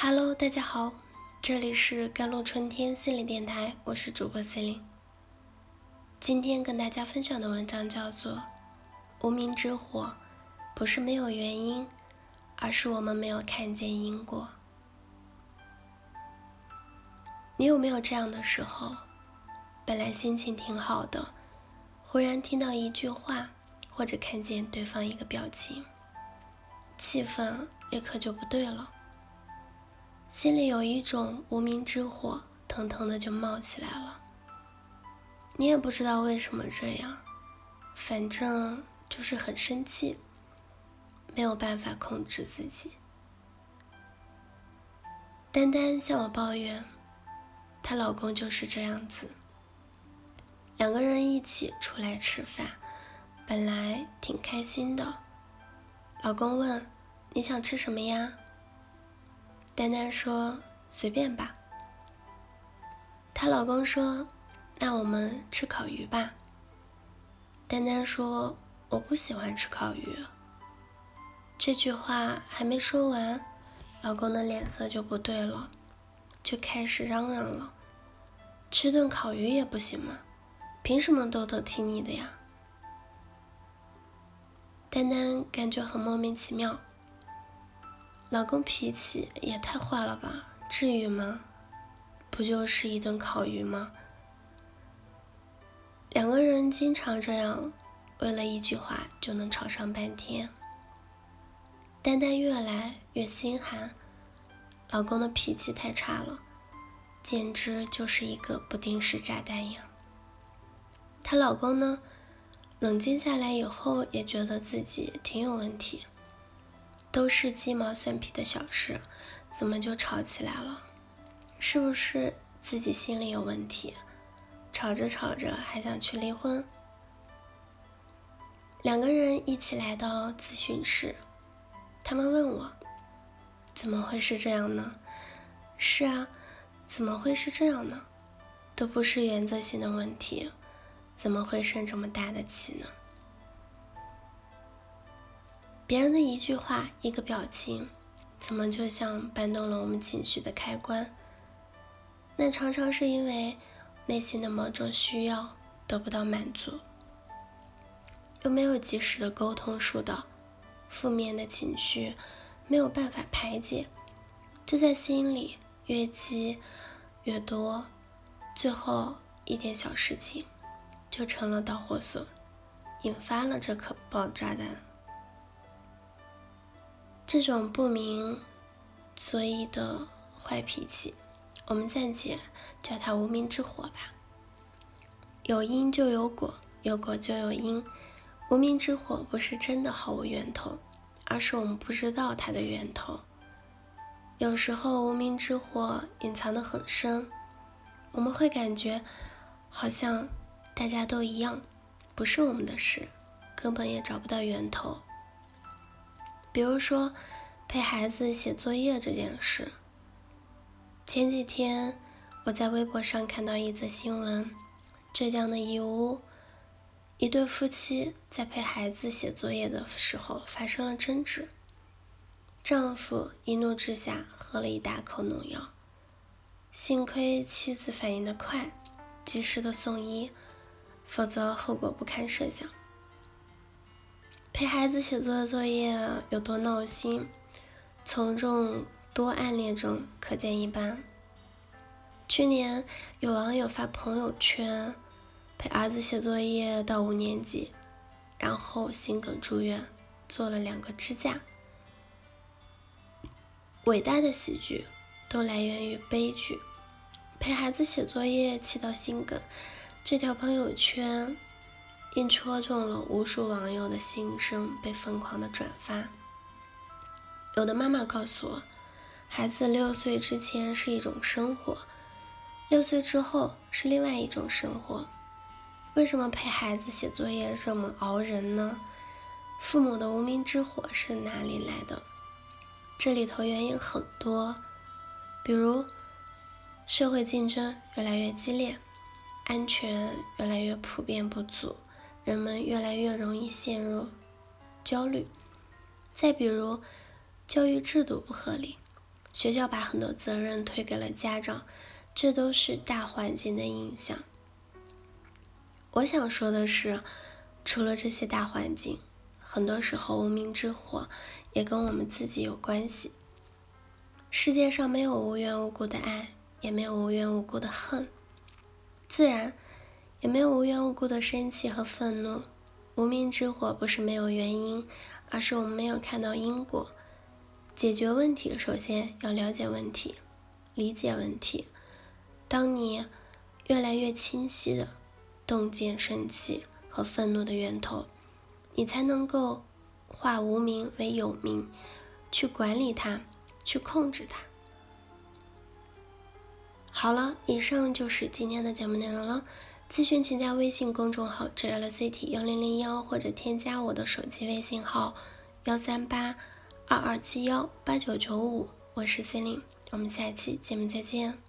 Hello，大家好，这里是甘露春天心理电台，我是主播 C 琳。今天跟大家分享的文章叫做《无名之火》，不是没有原因，而是我们没有看见因果。你有没有这样的时候？本来心情挺好的，忽然听到一句话，或者看见对方一个表情，气氛立刻就不对了。心里有一种无名之火，腾腾的就冒起来了。你也不知道为什么这样，反正就是很生气，没有办法控制自己。丹丹向我抱怨，她老公就是这样子。两个人一起出来吃饭，本来挺开心的。老公问：“你想吃什么呀？”丹丹说：“随便吧。”她老公说：“那我们吃烤鱼吧。”丹丹说：“我不喜欢吃烤鱼。”这句话还没说完，老公的脸色就不对了，就开始嚷嚷了：“吃顿烤鱼也不行吗？凭什么都得听你的呀？”丹丹感觉很莫名其妙。老公脾气也太坏了吧？至于吗？不就是一顿烤鱼吗？两个人经常这样，为了一句话就能吵上半天。丹丹越来越心寒，老公的脾气太差了，简直就是一个不定时炸弹一样。她老公呢，冷静下来以后，也觉得自己挺有问题。都是鸡毛蒜皮的小事，怎么就吵起来了？是不是自己心里有问题？吵着吵着还想去离婚？两个人一起来到咨询室，他们问我：“怎么会是这样呢？”是啊，怎么会是这样呢？都不是原则性的问题，怎么会生这么大的气呢？别人的一句话、一个表情，怎么就像搬动了我们情绪的开关？那常常是因为内心的某种需要得不到满足，又没有及时的沟通疏导，负面的情绪没有办法排解，就在心里越积越多，最后一点小事情就成了导火索，引发了这颗爆炸弹。这种不明所以的坏脾气，我们暂且叫它无名之火吧。有因就有果，有果就有因。无名之火不是真的毫无源头，而是我们不知道它的源头。有时候无名之火隐藏的很深，我们会感觉好像大家都一样，不是我们的事，根本也找不到源头。比如说，陪孩子写作业这件事。前几天我在微博上看到一则新闻：浙江的义乌，一对夫妻在陪孩子写作业的时候发生了争执。丈夫一怒之下喝了一大口农药，幸亏妻子反应的快，及时的送医，否则后果不堪设想。陪孩子写作的作业有多闹心，从众多暗恋中可见一斑。去年有网友发朋友圈，陪儿子写作业到五年级，然后心梗住院，做了两个支架。伟大的喜剧都来源于悲剧。陪孩子写作业气到心梗，这条朋友圈。因戳中了无数网友的心声，被疯狂的转发。有的妈妈告诉我，孩子六岁之前是一种生活，六岁之后是另外一种生活。为什么陪孩子写作业这么熬人呢？父母的无名之火是哪里来的？这里头原因很多，比如社会竞争越来越激烈，安全越来越普遍不足。人们越来越容易陷入焦虑。再比如，教育制度不合理，学校把很多责任推给了家长，这都是大环境的影响。我想说的是，除了这些大环境，很多时候无名之火也跟我们自己有关系。世界上没有无缘无故的爱，也没有无缘无故的恨，自然也没有无缘无故的生气和愤怒。无名之火不是没有原因，而是我们没有看到因果。解决问题，首先要了解问题，理解问题。当你越来越清晰的洞见生气和愤怒的源头，你才能够化无名为有名，去管理它。去控制它。好了，以上就是今天的节目内容了。咨询请加微信公众号 “JLCT 幺零零幺”或者添加我的手机微信号幺三八二二七幺八九九五，我是 C 琳，我们下期节目再见。